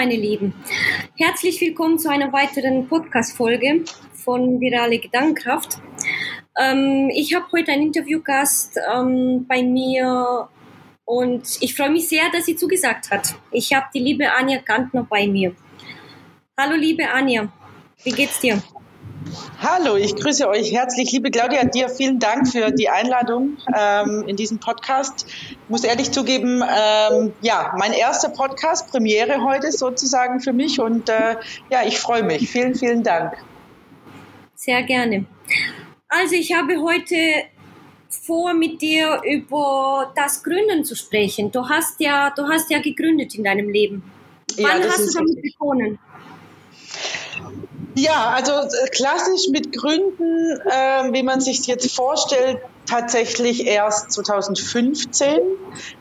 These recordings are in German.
meine Lieben. Herzlich willkommen zu einer weiteren Podcast-Folge von Virale Gedankenkraft. Ähm, ich habe heute einen Interviewgast ähm, bei mir und ich freue mich sehr, dass sie zugesagt hat. Ich habe die liebe Anja Gantner bei mir. Hallo, liebe Anja. Wie geht's dir? Hallo, ich grüße euch herzlich. Liebe Claudia, dir vielen Dank für die Einladung ähm, in diesem Podcast. Ich muss ehrlich zugeben, ähm, ja, mein erster Podcast, Premiere heute sozusagen für mich und äh, ja, ich freue mich. Vielen, vielen Dank. Sehr gerne. Also ich habe heute vor, mit dir über das Gründen zu sprechen. Du hast ja, du hast ja gegründet in deinem Leben. Wann ja, hast du damit begonnen? Ja, also äh, klassisch mit Gründen, äh, wie man sich jetzt vorstellt, tatsächlich erst 2015.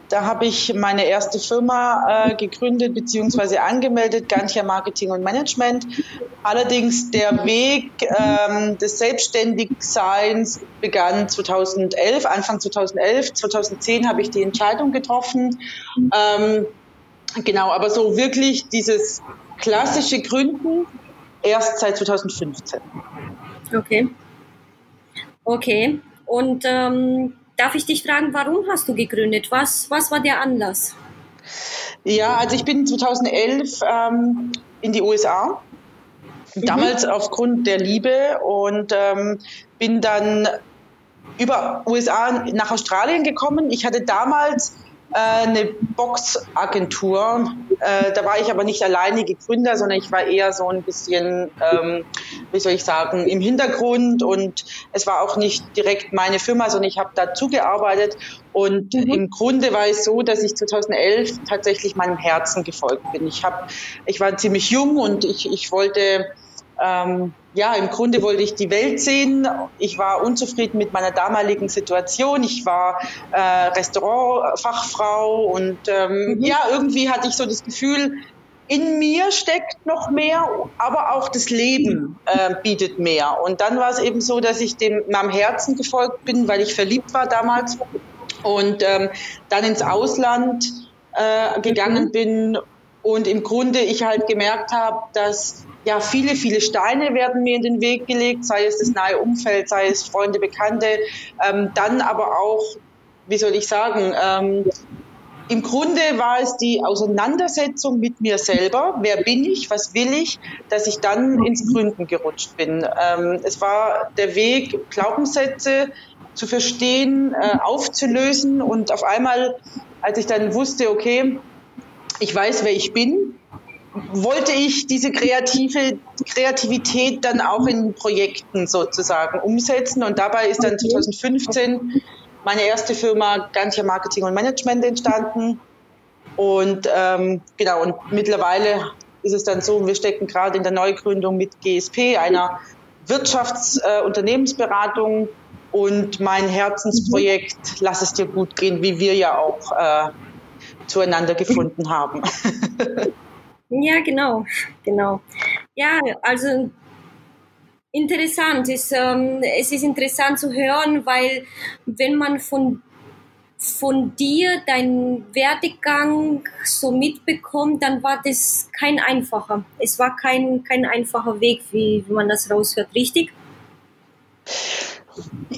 Da habe ich meine erste Firma äh, gegründet bzw. angemeldet, Gantia Marketing und Management. Allerdings der Weg ähm, des Selbstständigseins begann 2011, Anfang 2011. 2010 habe ich die Entscheidung getroffen. Ähm, genau, aber so wirklich dieses klassische Gründen erst seit 2015. Okay. Okay. Und ähm, darf ich dich fragen, warum hast du gegründet? Was, was war der Anlass? Ja, also ich bin 2011 ähm, in die USA. Mhm. Damals aufgrund der Liebe und ähm, bin dann über USA nach Australien gekommen. Ich hatte damals eine Boxagentur. Äh, da war ich aber nicht alleinige Gründer, sondern ich war eher so ein bisschen, ähm, wie soll ich sagen, im Hintergrund und es war auch nicht direkt meine Firma, sondern ich habe dazu gearbeitet und mhm. im Grunde war es so, dass ich 2011 tatsächlich meinem Herzen gefolgt bin. Ich, hab, ich war ziemlich jung und ich, ich wollte ähm, ja, im Grunde wollte ich die Welt sehen. Ich war unzufrieden mit meiner damaligen Situation. Ich war äh, Restaurantfachfrau und ähm, mhm. ja, irgendwie hatte ich so das Gefühl, in mir steckt noch mehr, aber auch das Leben äh, bietet mehr. Und dann war es eben so, dass ich dem meinem Herzen gefolgt bin, weil ich verliebt war damals und ähm, dann ins Ausland äh, gegangen mhm. bin und im Grunde ich halt gemerkt habe, dass ja, viele, viele Steine werden mir in den Weg gelegt, sei es das nahe Umfeld, sei es Freunde, Bekannte, ähm, dann aber auch, wie soll ich sagen, ähm, im Grunde war es die Auseinandersetzung mit mir selber. Wer bin ich? Was will ich? Dass ich dann ins Gründen gerutscht bin. Ähm, es war der Weg, Glaubenssätze zu verstehen, äh, aufzulösen und auf einmal, als ich dann wusste, okay, ich weiß, wer ich bin, wollte ich diese kreative Kreativität dann auch in Projekten sozusagen umsetzen. Und dabei ist dann 2015 meine erste Firma Gantia Marketing und Management entstanden. Und ähm, genau, und mittlerweile ist es dann so, wir stecken gerade in der Neugründung mit GSP, einer Wirtschaftsunternehmensberatung. Äh, und mein Herzensprojekt, lass es dir gut gehen, wie wir ja auch äh, zueinander gefunden haben. Ja, genau, genau. Ja, also interessant ist, ähm, es ist interessant zu hören, weil wenn man von von dir deinen Werdegang so mitbekommt, dann war das kein einfacher. Es war kein, kein einfacher Weg, wie, wie man das raushört, richtig?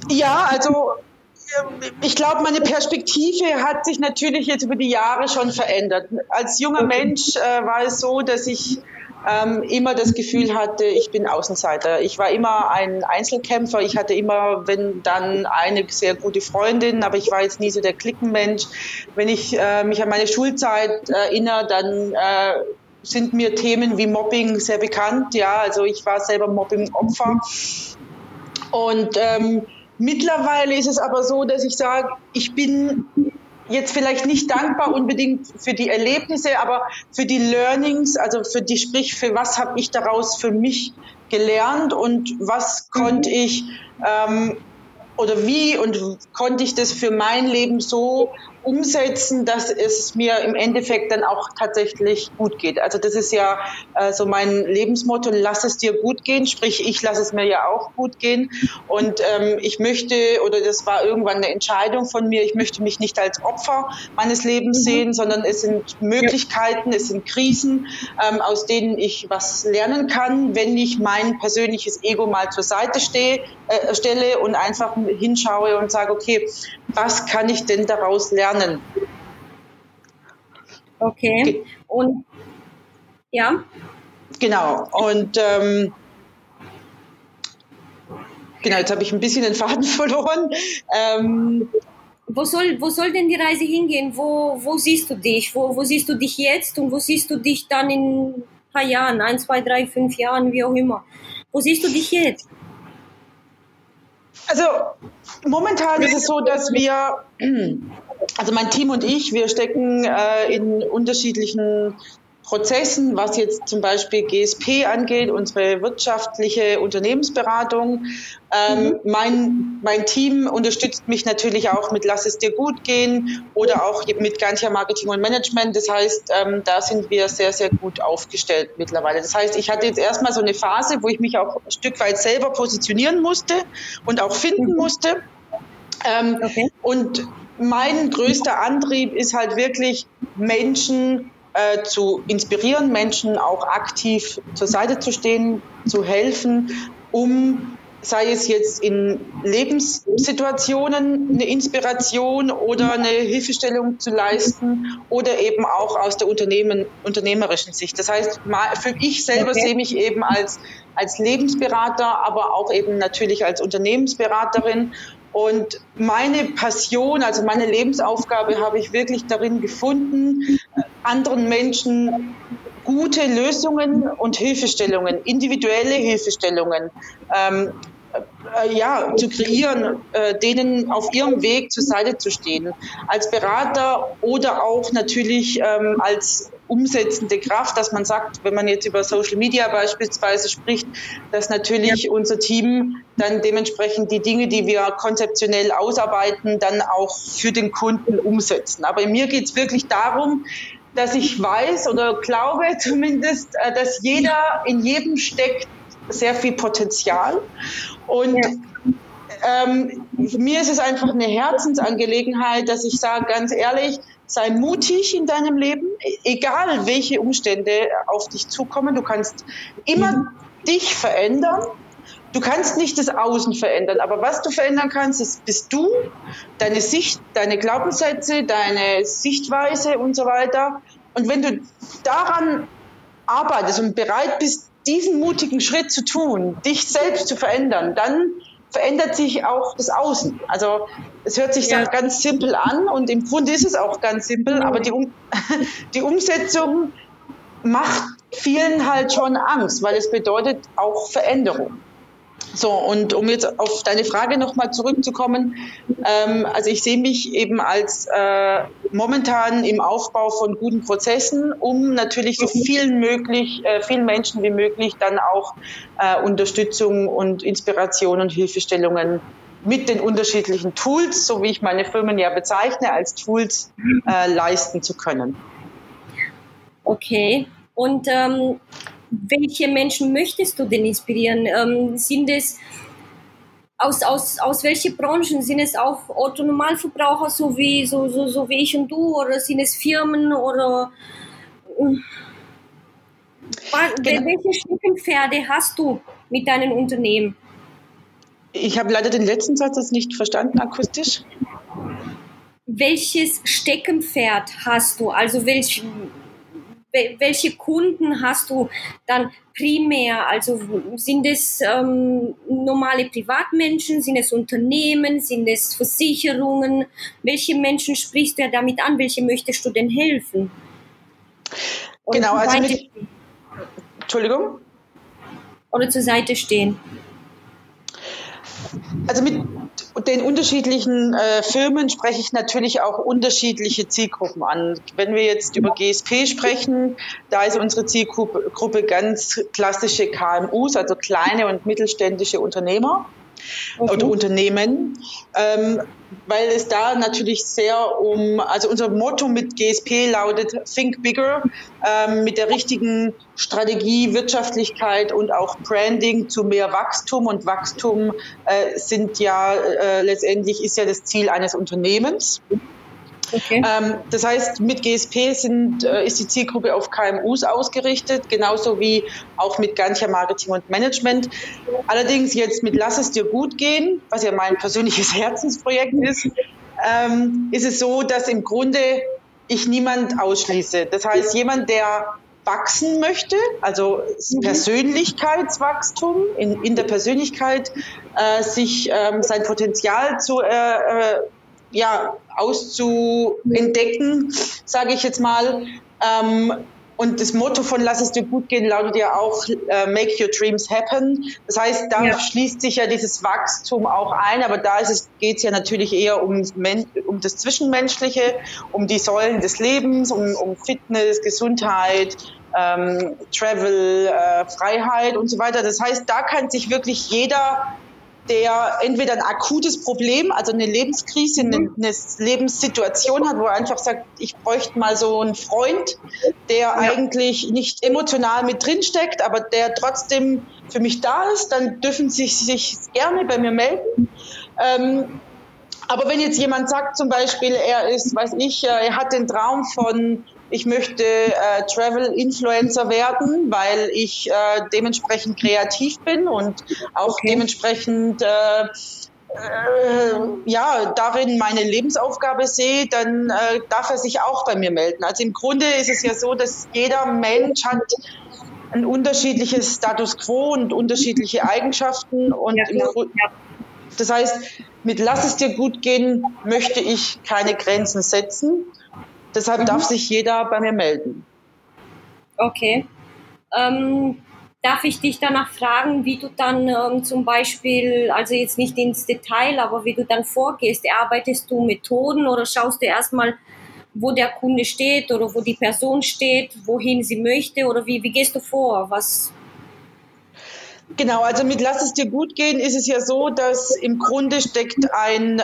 Ja, also ich glaube, meine Perspektive hat sich natürlich jetzt über die Jahre schon verändert. Als junger Mensch äh, war es so, dass ich ähm, immer das Gefühl hatte, ich bin Außenseiter. Ich war immer ein Einzelkämpfer. Ich hatte immer, wenn dann eine sehr gute Freundin, aber ich war jetzt nie so der Klickenmensch. Wenn ich äh, mich an meine Schulzeit erinnere, dann äh, sind mir Themen wie Mobbing sehr bekannt. Ja, also ich war selber Mobbing-Opfer. Und ähm, Mittlerweile ist es aber so, dass ich sage, ich bin jetzt vielleicht nicht dankbar unbedingt für die Erlebnisse, aber für die Learnings, also für die, sprich, für was habe ich daraus für mich gelernt und was konnte ich ähm, oder wie und konnte ich das für mein Leben so umsetzen, dass es mir im Endeffekt dann auch tatsächlich gut geht. Also das ist ja äh, so mein Lebensmotto, lass es dir gut gehen, sprich ich lasse es mir ja auch gut gehen und ähm, ich möchte, oder das war irgendwann eine Entscheidung von mir, ich möchte mich nicht als Opfer meines Lebens mhm. sehen, sondern es sind Möglichkeiten, es sind Krisen, ähm, aus denen ich was lernen kann, wenn ich mein persönliches Ego mal zur Seite stehe, äh, stelle und einfach hinschaue und sage, okay, was kann ich denn daraus lernen? Okay. Und ja. Genau. Und ähm, genau, jetzt habe ich ein bisschen den Faden verloren. Ähm, wo soll, wo soll denn die Reise hingehen? Wo, wo siehst du dich? Wo, wo siehst du dich jetzt und wo siehst du dich dann in ein paar Jahren, ein, zwei, drei, fünf Jahren, wie auch immer? Wo siehst du dich jetzt? Also momentan ist es so, dass wir, also mein Team und ich, wir stecken äh, in unterschiedlichen Prozessen, was jetzt zum Beispiel GSP angeht, unsere wirtschaftliche Unternehmensberatung. Ähm, mhm. mein, mein Team unterstützt mich natürlich auch mit Lass es dir gut gehen oder auch mit Gantia Marketing und Management. Das heißt, ähm, da sind wir sehr, sehr gut aufgestellt mittlerweile. Das heißt, ich hatte jetzt erstmal so eine Phase, wo ich mich auch ein Stück weit selber positionieren musste und auch finden mhm. musste. Ähm, okay. Und mein größter Antrieb ist halt wirklich Menschen äh, zu inspirieren, Menschen auch aktiv zur Seite zu stehen, zu helfen, um sei es jetzt in Lebenssituationen eine Inspiration oder eine Hilfestellung zu leisten oder eben auch aus der Unternehmen, unternehmerischen Sicht. Das heißt, für ich selber okay. sehe mich eben als, als Lebensberater, aber auch eben natürlich als Unternehmensberaterin und meine Passion, also meine Lebensaufgabe habe ich wirklich darin gefunden, anderen Menschen gute Lösungen und Hilfestellungen, individuelle Hilfestellungen ähm, äh, ja, zu kreieren, äh, denen auf ihrem Weg zur Seite zu stehen. Als Berater oder auch natürlich ähm, als umsetzende Kraft, dass man sagt, wenn man jetzt über Social Media beispielsweise spricht, dass natürlich ja. unser Team dann dementsprechend die Dinge, die wir konzeptionell ausarbeiten, dann auch für den Kunden umsetzen. Aber mir geht es wirklich darum, dass ich weiß oder glaube zumindest, äh, dass jeder in jedem steckt sehr viel Potenzial und ja. ähm, mir ist es einfach eine Herzensangelegenheit, dass ich sage, ganz ehrlich, sei mutig in deinem Leben, egal welche Umstände auf dich zukommen. Du kannst immer mhm. dich verändern. Du kannst nicht das Außen verändern, aber was du verändern kannst, ist, bist du, deine Sicht, deine Glaubenssätze, deine Sichtweise und so weiter. Und wenn du daran arbeitest und bereit bist, diesen mutigen Schritt zu tun, dich selbst zu verändern, dann verändert sich auch das Außen. Also es hört sich ja. ganz simpel an und im Grunde ist es auch ganz simpel, aber die, um die Umsetzung macht vielen halt schon Angst, weil es bedeutet auch Veränderung. So, und um jetzt auf deine Frage nochmal zurückzukommen, ähm, also ich sehe mich eben als äh, momentan im Aufbau von guten Prozessen, um natürlich so vielen möglich, äh, vielen Menschen wie möglich dann auch äh, Unterstützung und Inspiration und Hilfestellungen mit den unterschiedlichen Tools, so wie ich meine Firmen ja bezeichne, als Tools äh, leisten zu können. Okay. Und ähm, welche Menschen möchtest du denn inspirieren? Ähm, sind es aus, aus, aus welchen Branchen? Sind es auch Autonomalverbraucher, so wie, so, so, so wie ich und du? Oder sind es Firmen? Oder äh, genau. welche Steckenpferde hast du mit deinem Unternehmen? Ich habe leider den letzten Satz jetzt nicht verstanden, akustisch. Welches Steckenpferd hast du? Also welch, welche Kunden hast du dann primär? Also sind es ähm, normale Privatmenschen, sind es Unternehmen, sind es Versicherungen? Welche Menschen sprichst du ja damit an? Welche möchtest du denn helfen? Oder genau, also mit, Entschuldigung? Oder zur Seite stehen. Also mit den unterschiedlichen äh, Firmen spreche ich natürlich auch unterschiedliche Zielgruppen an. Wenn wir jetzt über GSP sprechen, da ist unsere Zielgruppe ganz klassische KMUs, also kleine und mittelständische Unternehmer okay. oder Unternehmen. Ähm, weil es da natürlich sehr um, also unser Motto mit GSP lautet Think Bigger, ähm, mit der richtigen Strategie, Wirtschaftlichkeit und auch Branding zu mehr Wachstum. Und Wachstum äh, sind ja äh, letztendlich ist ja das Ziel eines Unternehmens. Okay. Ähm, das heißt, mit GSP sind, äh, ist die Zielgruppe auf KMUs ausgerichtet, genauso wie auch mit Gantia Marketing und Management. Allerdings jetzt mit Lass es dir gut gehen, was ja mein persönliches Herzensprojekt ist, ähm, ist es so, dass im Grunde ich niemand ausschließe. Das heißt, jemand, der wachsen möchte, also mhm. Persönlichkeitswachstum in, in der Persönlichkeit, äh, sich ähm, sein Potenzial zu äh, äh, ja, auszuentdecken, sage ich jetzt mal. Ähm, und das Motto von Lass es dir gut gehen lautet ja auch äh, Make your dreams happen. Das heißt, da ja. schließt sich ja dieses Wachstum auch ein, aber da geht es ja natürlich eher um, um das Zwischenmenschliche, um die Säulen des Lebens, um, um Fitness, Gesundheit, ähm, Travel, äh, Freiheit und so weiter. Das heißt, da kann sich wirklich jeder der entweder ein akutes Problem, also eine Lebenskrise, eine, mhm. eine Lebenssituation hat, wo er einfach sagt, ich bräuchte mal so einen Freund, der ja. eigentlich nicht emotional mit drin steckt, aber der trotzdem für mich da ist, dann dürfen sie sich gerne bei mir melden. Ähm, aber wenn jetzt jemand sagt zum Beispiel, er ist, weiß ich, er hat den Traum von ich möchte äh, Travel-Influencer werden, weil ich äh, dementsprechend kreativ bin und auch okay. dementsprechend äh, äh, ja, darin meine Lebensaufgabe sehe, dann äh, darf er sich auch bei mir melden. Also im Grunde ist es ja so, dass jeder Mensch hat ein unterschiedliches Status quo und unterschiedliche Eigenschaften und ja, ja. das heißt, mit Lass es dir gut gehen möchte ich keine Grenzen setzen. Deshalb mhm. darf sich jeder bei mir melden. Okay. Ähm, darf ich dich danach fragen, wie du dann ähm, zum Beispiel, also jetzt nicht ins Detail, aber wie du dann vorgehst? Erarbeitest du Methoden oder schaust du erstmal, wo der Kunde steht oder wo die Person steht, wohin sie möchte oder wie, wie gehst du vor? Was, Genau, also mit Lass es dir gut gehen ist es ja so, dass im Grunde steckt ein äh,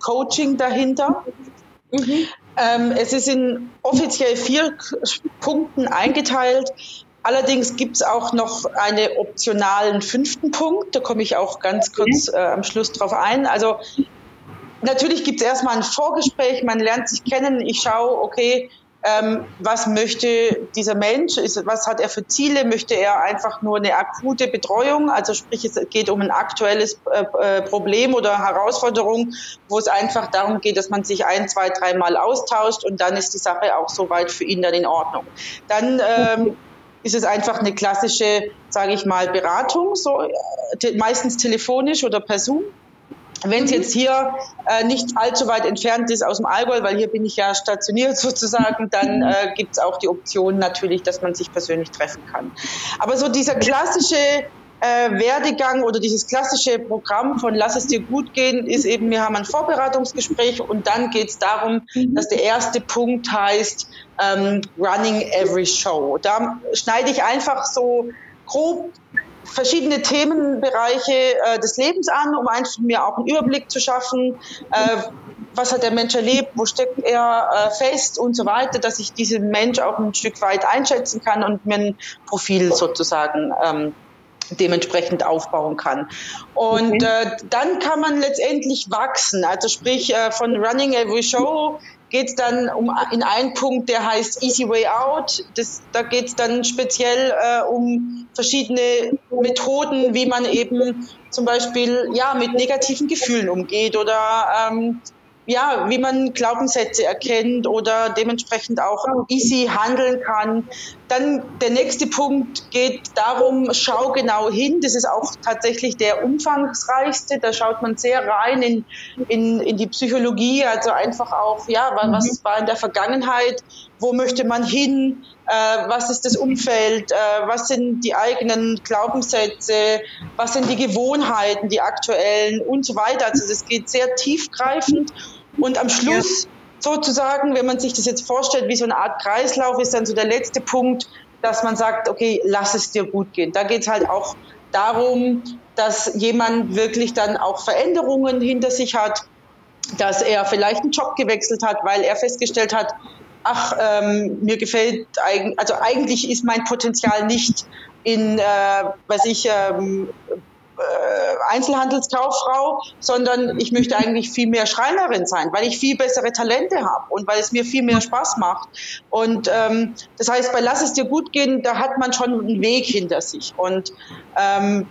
Coaching dahinter. Mhm. Ähm, es ist in offiziell vier Punkten eingeteilt. Allerdings gibt es auch noch einen optionalen fünften Punkt. Da komme ich auch ganz kurz äh, am Schluss drauf ein. Also natürlich gibt es erstmal ein Vorgespräch, man lernt sich kennen. Ich schaue, okay, ähm, was möchte dieser Mensch, ist, was hat er für Ziele, möchte er einfach nur eine akute Betreuung, also sprich es geht um ein aktuelles äh, äh, Problem oder Herausforderung, wo es einfach darum geht, dass man sich ein, zwei, dreimal austauscht und dann ist die Sache auch soweit für ihn dann in Ordnung. Dann ähm, ist es einfach eine klassische, sage ich mal, Beratung, so äh, meistens telefonisch oder per Zoom. Wenn es mhm. jetzt hier äh, nicht allzu weit entfernt ist aus dem Allgäu, weil hier bin ich ja stationiert sozusagen, dann äh, gibt es auch die Option natürlich, dass man sich persönlich treffen kann. Aber so dieser klassische äh, Werdegang oder dieses klassische Programm von Lass es dir gut gehen ist eben, wir haben ein Vorbereitungsgespräch und dann geht es darum, mhm. dass der erste Punkt heißt ähm, Running Every Show. Da schneide ich einfach so grob verschiedene Themenbereiche äh, des Lebens an, um einfach mir auch einen Überblick zu schaffen. Äh, was hat der Mensch erlebt, wo steckt er äh, fest und so weiter, dass ich diesen Mensch auch ein Stück weit einschätzen kann und mir ein Profil sozusagen ähm, dementsprechend aufbauen kann. Und okay. äh, dann kann man letztendlich wachsen. Also sprich äh, von Running Every Show geht es dann um in einen Punkt, der heißt Easy Way Out. Das, da geht es dann speziell äh, um verschiedene Methoden, wie man eben zum Beispiel ja mit negativen Gefühlen umgeht oder ähm, ja, wie man Glaubenssätze erkennt oder dementsprechend auch easy handeln kann. Dann der nächste Punkt geht darum, schau genau hin. Das ist auch tatsächlich der umfangreichste. Da schaut man sehr rein in, in, in die Psychologie, also einfach auch, ja, was mhm. war in der Vergangenheit, wo möchte man hin, äh, was ist das Umfeld, äh, was sind die eigenen Glaubenssätze, was sind die Gewohnheiten, die aktuellen und so weiter. Also das geht sehr tiefgreifend und am Schluss ja. Sozusagen, wenn man sich das jetzt vorstellt, wie so eine Art Kreislauf, ist dann so der letzte Punkt, dass man sagt, okay, lass es dir gut gehen. Da geht es halt auch darum, dass jemand wirklich dann auch Veränderungen hinter sich hat, dass er vielleicht einen Job gewechselt hat, weil er festgestellt hat, ach, ähm, mir gefällt, also eigentlich ist mein Potenzial nicht in, äh, was ich, ähm, äh, Einzelhandelskauffrau, sondern ich möchte eigentlich viel mehr Schreinerin sein, weil ich viel bessere Talente habe und weil es mir viel mehr Spaß macht. Und ähm, das heißt, bei Lass es dir gut gehen, da hat man schon einen Weg hinter sich. Und ähm,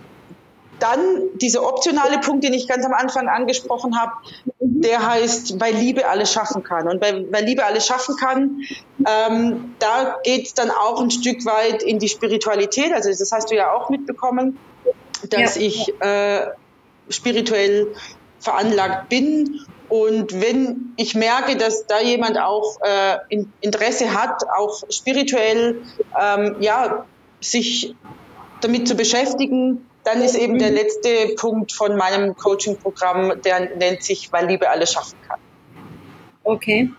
dann dieser optionale Punkt, den ich ganz am Anfang angesprochen habe, der heißt, weil Liebe alles schaffen kann. Und weil, weil Liebe alles schaffen kann, ähm, da geht es dann auch ein Stück weit in die Spiritualität. Also das hast du ja auch mitbekommen, dass ja. ich äh, spirituell veranlagt bin. Und wenn ich merke, dass da jemand auch äh, Interesse hat, auch spirituell ähm, ja, sich damit zu beschäftigen, dann ist eben der letzte Punkt von meinem Coaching-Programm, der nennt sich, weil Liebe alles schaffen kann. Okay.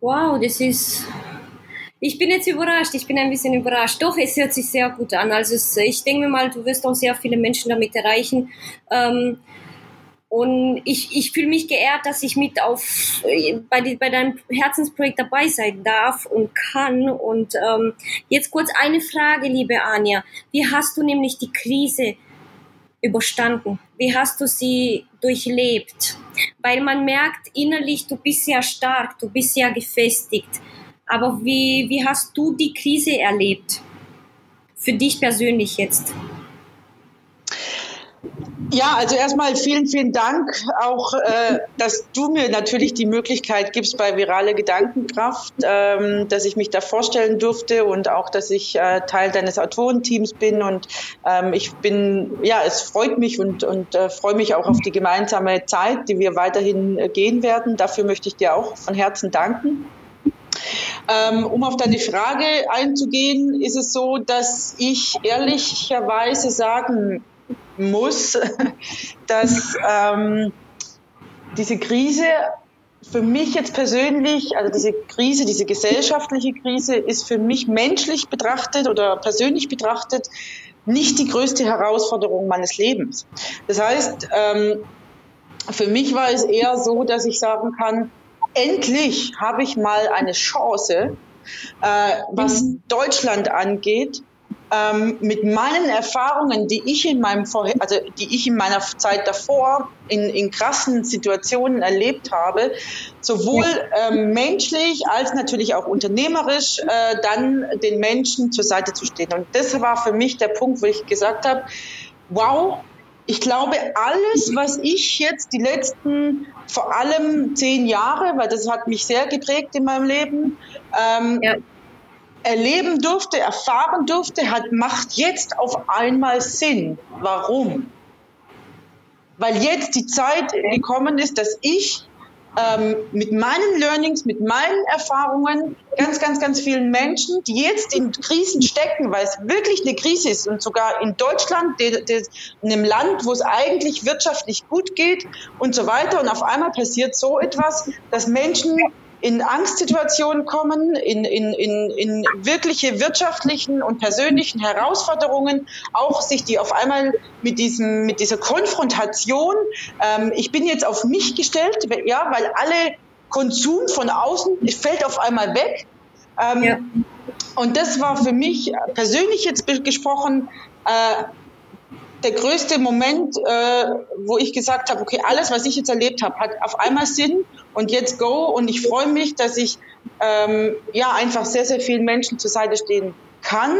Wow, das ist. Ich bin jetzt überrascht, ich bin ein bisschen überrascht. Doch, es hört sich sehr gut an. Also es, ich denke mir mal, du wirst auch sehr viele Menschen damit erreichen. Ähm, und ich, ich fühle mich geehrt, dass ich mit auf bei, die, bei deinem Herzensprojekt dabei sein darf und kann. Und ähm, jetzt kurz eine Frage, liebe Anja. Wie hast du nämlich die Krise überstanden? Wie hast du sie durchlebt? Weil man merkt innerlich, du bist ja stark, du bist ja gefestigt. Aber wie, wie hast du die Krise erlebt? Für dich persönlich jetzt? Ja, also erstmal vielen, vielen Dank auch, äh, dass du mir natürlich die Möglichkeit gibst bei Virale Gedankenkraft, ähm, dass ich mich da vorstellen durfte und auch, dass ich äh, Teil deines Autorenteams bin und ähm, ich bin, ja, es freut mich und, und äh, freue mich auch auf die gemeinsame Zeit, die wir weiterhin äh, gehen werden. Dafür möchte ich dir auch von Herzen danken. Ähm, um auf deine Frage einzugehen, ist es so, dass ich ehrlicherweise sagen muss, dass ähm, diese Krise für mich jetzt persönlich, also diese Krise, diese gesellschaftliche Krise ist für mich menschlich betrachtet oder persönlich betrachtet nicht die größte Herausforderung meines Lebens. Das heißt, ähm, für mich war es eher so, dass ich sagen kann, endlich habe ich mal eine Chance, äh, was mhm. Deutschland angeht, ähm, mit meinen Erfahrungen, die ich in meinem Vorher also die ich in meiner Zeit davor in, in krassen Situationen erlebt habe, sowohl ähm, menschlich als natürlich auch unternehmerisch, äh, dann den Menschen zur Seite zu stehen. Und das war für mich der Punkt, wo ich gesagt habe, wow, ich glaube, alles, was ich jetzt die letzten vor allem zehn Jahre, weil das hat mich sehr geprägt in meinem Leben, ähm, ja erleben durfte, erfahren durfte, hat, macht jetzt auf einmal Sinn. Warum? Weil jetzt die Zeit gekommen ist, dass ich ähm, mit meinen Learnings, mit meinen Erfahrungen ganz, ganz, ganz vielen Menschen, die jetzt in Krisen stecken, weil es wirklich eine Krise ist und sogar in Deutschland, de, de, in einem Land, wo es eigentlich wirtschaftlich gut geht und so weiter. Und auf einmal passiert so etwas, dass Menschen in Angstsituationen kommen, in, in, in, in wirkliche wirtschaftlichen und persönlichen Herausforderungen, auch sich die auf einmal mit, diesem, mit dieser Konfrontation, ähm, ich bin jetzt auf mich gestellt, ja, weil alle Konsum von außen fällt auf einmal weg. Ähm, ja. Und das war für mich persönlich jetzt gesprochen äh, der größte Moment, äh, wo ich gesagt habe, okay, alles, was ich jetzt erlebt habe, hat auf einmal Sinn und jetzt go. Und ich freue mich, dass ich ähm, ja einfach sehr, sehr vielen Menschen zur Seite stehen kann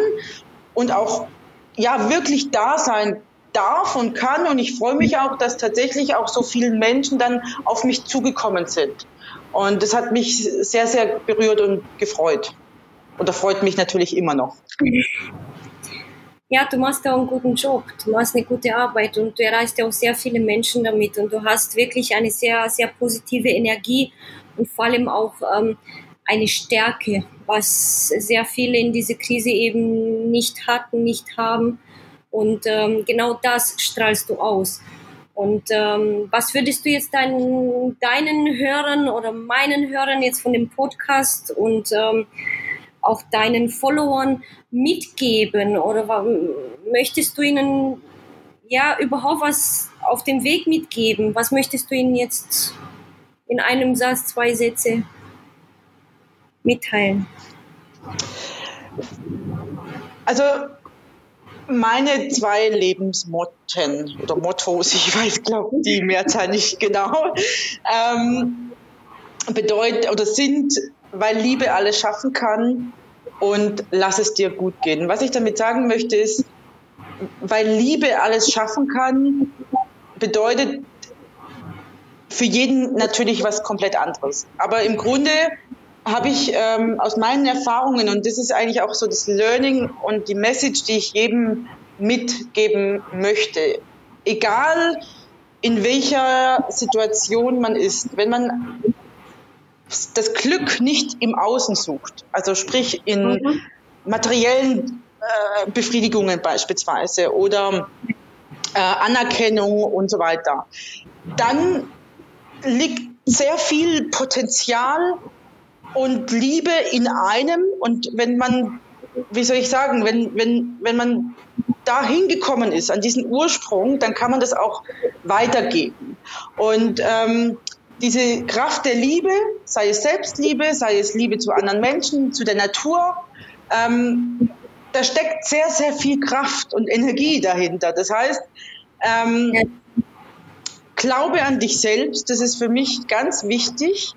und auch ja wirklich da sein darf und kann. Und ich freue mich auch, dass tatsächlich auch so viele Menschen dann auf mich zugekommen sind. Und das hat mich sehr, sehr berührt und gefreut. Und das freut mich natürlich immer noch ja, du machst da einen guten Job, du machst eine gute Arbeit und du erreichst ja auch sehr viele Menschen damit und du hast wirklich eine sehr, sehr positive Energie und vor allem auch ähm, eine Stärke, was sehr viele in dieser Krise eben nicht hatten, nicht haben. Und ähm, genau das strahlst du aus. Und ähm, was würdest du jetzt deinen, deinen Hörern oder meinen Hörern jetzt von dem Podcast und ähm, auch deinen Followern mitgeben oder möchtest du ihnen ja überhaupt was auf dem Weg mitgeben? Was möchtest du ihnen jetzt in einem Satz, zwei Sätze mitteilen? Also meine zwei Lebensmotten oder Mottos, ich weiß, glaube die Mehrzahl nicht genau, ähm, bedeuten oder sind, weil Liebe alles schaffen kann und lass es dir gut gehen. Was ich damit sagen möchte ist, weil Liebe alles schaffen kann, bedeutet für jeden natürlich was komplett anderes. Aber im Grunde habe ich ähm, aus meinen Erfahrungen, und das ist eigentlich auch so das Learning und die Message, die ich jedem mitgeben möchte, egal in welcher Situation man ist, wenn man das Glück nicht im Außen sucht, also sprich in mhm. materiellen äh, Befriedigungen beispielsweise oder äh, Anerkennung und so weiter, dann liegt sehr viel Potenzial und Liebe in einem. Und wenn man, wie soll ich sagen, wenn, wenn, wenn man da hingekommen ist, an diesen Ursprung, dann kann man das auch weitergeben. Und ähm, diese Kraft der Liebe, sei es Selbstliebe, sei es Liebe zu anderen Menschen, zu der Natur, ähm, da steckt sehr, sehr viel Kraft und Energie dahinter. Das heißt, ähm, glaube an dich selbst, das ist für mich ganz wichtig.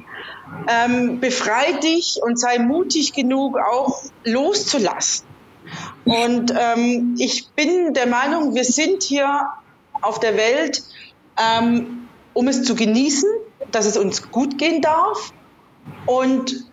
Ähm, befrei dich und sei mutig genug, auch loszulassen. Und ähm, ich bin der Meinung, wir sind hier auf der Welt, ähm, um es zu genießen, dass es uns gut gehen darf und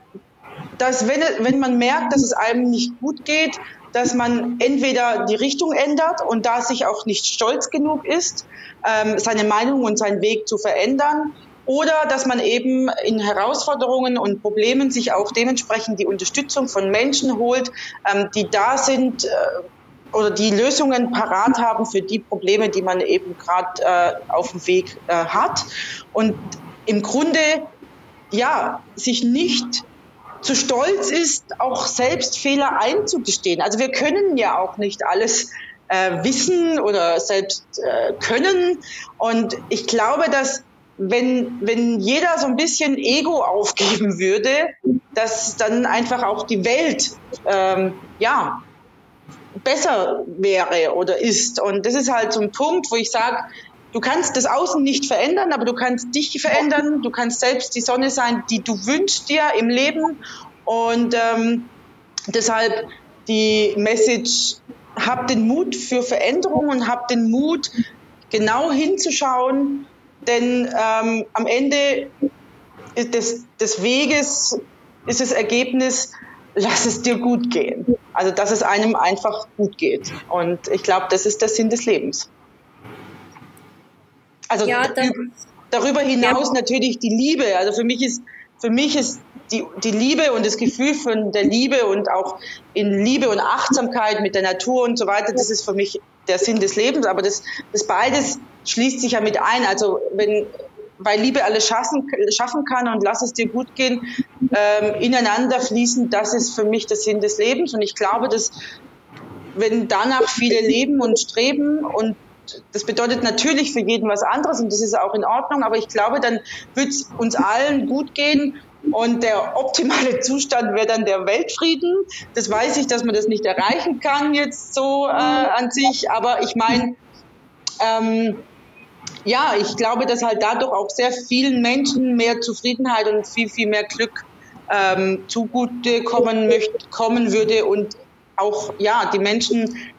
dass, wenn, wenn man merkt, dass es einem nicht gut geht, dass man entweder die Richtung ändert und da sich auch nicht stolz genug ist, ähm, seine Meinung und seinen Weg zu verändern, oder dass man eben in Herausforderungen und Problemen sich auch dementsprechend die Unterstützung von Menschen holt, ähm, die da sind äh, oder die Lösungen parat haben für die Probleme, die man eben gerade äh, auf dem Weg äh, hat. Und im Grunde, ja, sich nicht zu stolz ist, auch selbst Fehler einzugestehen. Also wir können ja auch nicht alles äh, wissen oder selbst äh, können. Und ich glaube, dass wenn, wenn jeder so ein bisschen Ego aufgeben würde, dass dann einfach auch die Welt ähm, ja, besser wäre oder ist. Und das ist halt so ein Punkt, wo ich sage, du kannst das Außen nicht verändern, aber du kannst dich verändern, du kannst selbst die Sonne sein, die du wünschst dir im Leben. Und ähm, deshalb die Message, hab den Mut für Veränderung und hab den Mut, genau hinzuschauen, denn ähm, am Ende des, des Weges ist das Ergebnis, lass es dir gut gehen. Also, dass es einem einfach gut geht. Und ich glaube, das ist der Sinn des Lebens. Also ja, darüber hinaus ja. natürlich die Liebe. Also für mich ist, für mich ist die, die Liebe und das Gefühl von der Liebe und auch in Liebe und Achtsamkeit mit der Natur und so weiter, das ist für mich der Sinn des Lebens. Aber das, das beides schließt sich ja mit ein. Also wenn, weil Liebe alles schaffen, schaffen kann und lass es dir gut gehen, ähm, ineinander fließen, das ist für mich der Sinn des Lebens. Und ich glaube, dass wenn danach viele leben und streben und das bedeutet natürlich für jeden was anderes und das ist auch in Ordnung, aber ich glaube, dann wird es uns allen gut gehen und der optimale Zustand wäre dann der Weltfrieden. Das weiß ich, dass man das nicht erreichen kann jetzt so äh, an sich, aber ich meine, ähm, ja, ich glaube, dass halt dadurch auch sehr vielen Menschen mehr Zufriedenheit und viel, viel mehr Glück ähm, zugute kommen, möchte, kommen würde und auch ja, die Menschen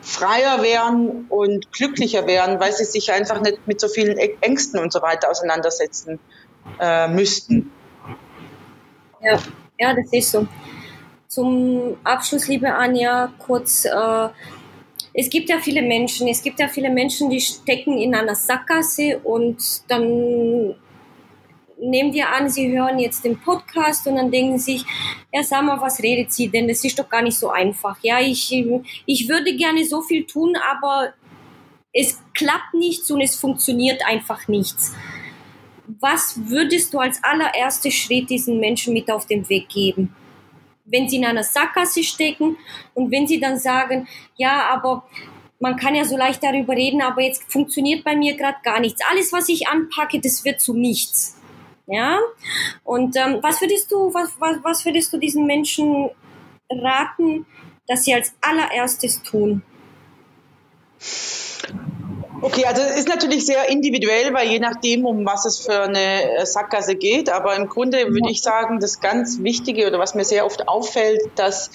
freier wären und glücklicher wären, weil sie sich einfach nicht mit so vielen Ängsten und so weiter auseinandersetzen äh, müssten. Ja, ja, das ist so. Zum Abschluss, liebe Anja, kurz äh, es gibt ja viele Menschen, es gibt ja viele Menschen, die stecken in einer Sackgasse und dann nehmen wir an, sie hören jetzt den Podcast und dann denken sich, ja, sag mal, was redet sie denn? Das ist doch gar nicht so einfach. Ja, ich, ich würde gerne so viel tun, aber es klappt nichts und es funktioniert einfach nichts. Was würdest du als allererster Schritt diesen Menschen mit auf den Weg geben? Wenn sie in einer Sackgasse stecken und wenn sie dann sagen, ja, aber man kann ja so leicht darüber reden, aber jetzt funktioniert bei mir gerade gar nichts. Alles, was ich anpacke, das wird zu nichts. Ja. Und ähm, was würdest du, was, was, was würdest du diesen Menschen raten, dass sie als allererstes tun? Okay, also es ist natürlich sehr individuell, weil je nachdem, um was es für eine äh, Sackgasse geht, aber im Grunde würde ich sagen, das ganz Wichtige oder was mir sehr oft auffällt, dass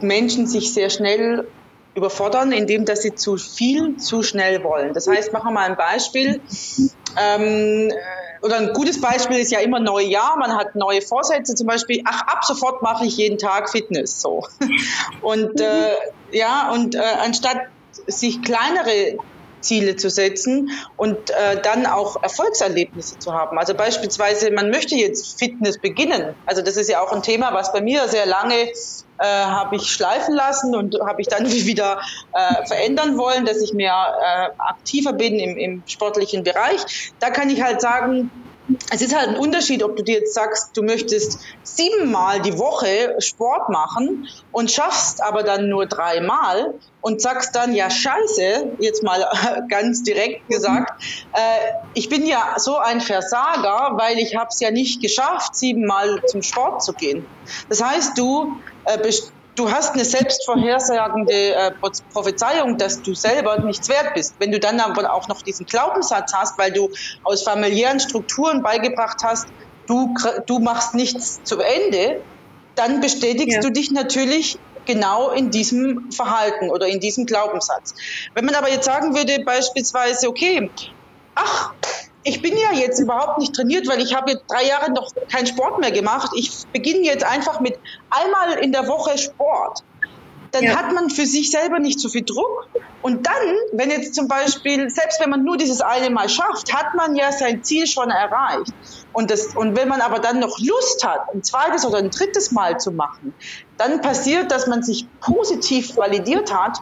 Menschen sich sehr schnell überfordern, indem dass sie zu viel, zu schnell wollen. Das heißt, machen wir mal ein Beispiel. Ähm, oder ein gutes Beispiel ist ja immer Neujahr. Man hat neue Vorsätze, zum Beispiel, ach, ab sofort mache ich jeden Tag Fitness, so. Und, äh, ja, und äh, anstatt sich kleinere Ziele zu setzen und äh, dann auch Erfolgserlebnisse zu haben. Also beispielsweise, man möchte jetzt Fitness beginnen. Also das ist ja auch ein Thema, was bei mir sehr lange äh, habe ich schleifen lassen und habe ich dann wieder äh, verändern wollen, dass ich mehr äh, aktiver bin im, im sportlichen Bereich. Da kann ich halt sagen, es ist halt ein Unterschied, ob du dir jetzt sagst, du möchtest siebenmal die Woche Sport machen und schaffst aber dann nur dreimal und sagst dann, ja scheiße, jetzt mal ganz direkt gesagt, äh, ich bin ja so ein Versager, weil ich habe es ja nicht geschafft, siebenmal zum Sport zu gehen. Das heißt, du äh, du hast eine selbstvorhersagende äh, Prophezeiung, dass du selber nichts wert bist. Wenn du dann aber auch noch diesen Glaubenssatz hast, weil du aus familiären Strukturen beigebracht hast, du, du machst nichts zu Ende, dann bestätigst ja. du dich natürlich genau in diesem Verhalten oder in diesem Glaubenssatz. Wenn man aber jetzt sagen würde, beispielsweise, okay, ach, ich bin ja jetzt überhaupt nicht trainiert, weil ich habe jetzt drei Jahre noch keinen Sport mehr gemacht. Ich beginne jetzt einfach mit einmal in der Woche Sport. Dann ja. hat man für sich selber nicht so viel Druck. Und dann, wenn jetzt zum Beispiel, selbst wenn man nur dieses eine Mal schafft, hat man ja sein Ziel schon erreicht. Und, das, und wenn man aber dann noch Lust hat, ein zweites oder ein drittes Mal zu machen, dann passiert, dass man sich positiv validiert hat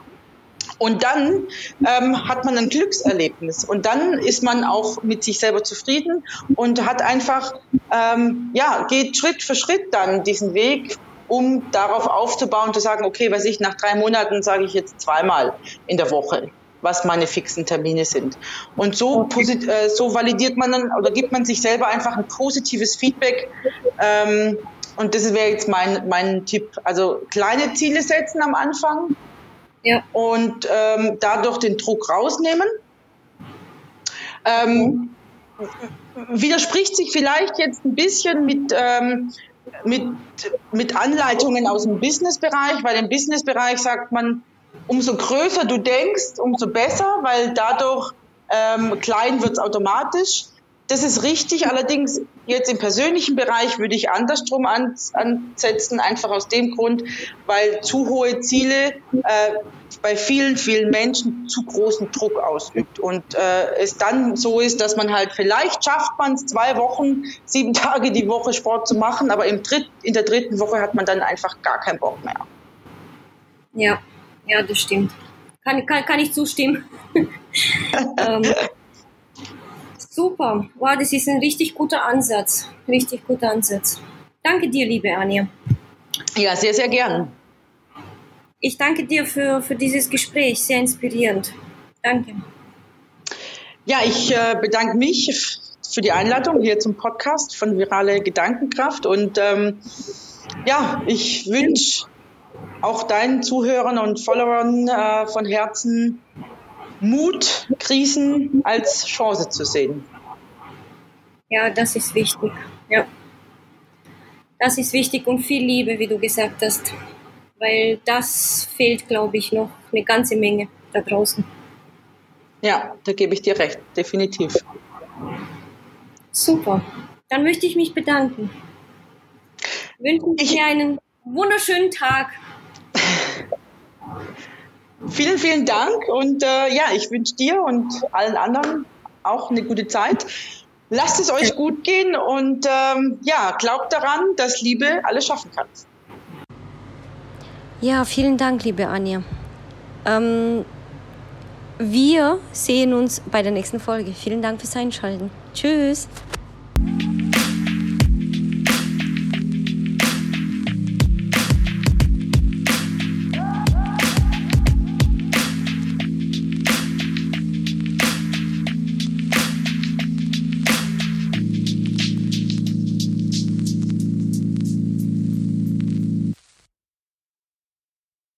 und dann ähm, hat man ein Glückserlebnis und dann ist man auch mit sich selber zufrieden und hat einfach, ähm, ja, geht Schritt für Schritt dann diesen Weg, um darauf aufzubauen, zu sagen, okay, was ich nach drei Monaten sage ich jetzt zweimal in der Woche was meine fixen Termine sind. Und so, äh, so validiert man dann oder gibt man sich selber einfach ein positives Feedback. Ähm, und das wäre jetzt mein, mein Tipp. Also kleine Ziele setzen am Anfang, ja. und ähm, dadurch den Druck rausnehmen. Ähm, widerspricht sich vielleicht jetzt ein bisschen mit, ähm, mit, mit Anleitungen aus dem Businessbereich, weil im Businessbereich sagt man, umso größer du denkst, umso besser, weil dadurch ähm, klein wird es automatisch. Das ist richtig, allerdings jetzt im persönlichen Bereich würde ich andersrum ansetzen, einfach aus dem Grund, weil zu hohe Ziele äh, bei vielen, vielen Menschen zu großen Druck ausübt und äh, es dann so ist, dass man halt vielleicht schafft man es zwei Wochen, sieben Tage die Woche Sport zu machen, aber im Dritt, in der dritten Woche hat man dann einfach gar keinen Bock mehr. Ja, ja, das stimmt. Kann, kann, kann ich zustimmen. ähm, Super. Wow, das ist ein richtig guter Ansatz. Richtig guter Ansatz. Danke dir, liebe Anja. Ja, sehr, sehr gern. Ich danke dir für, für dieses Gespräch. Sehr inspirierend. Danke. Ja, ich äh, bedanke mich für die Einladung hier zum Podcast von Virale Gedankenkraft. Und ähm, ja, ich wünsche auch deinen Zuhörern und Followern äh, von Herzen Mut, Krisen als Chance zu sehen. Ja, das ist wichtig. Ja. Das ist wichtig und viel Liebe, wie du gesagt hast. Weil das fehlt, glaube ich, noch eine ganze Menge da draußen. Ja, da gebe ich dir recht, definitiv. Super. Dann möchte ich mich bedanken. Wünsche ich dir einen wunderschönen Tag. Vielen, vielen Dank und äh, ja, ich wünsche dir und allen anderen auch eine gute Zeit. Lasst es euch gut gehen und ähm, ja, glaubt daran, dass Liebe alles schaffen kann. Ja, vielen Dank, liebe Anja. Ähm, wir sehen uns bei der nächsten Folge. Vielen Dank fürs Einschalten. Tschüss.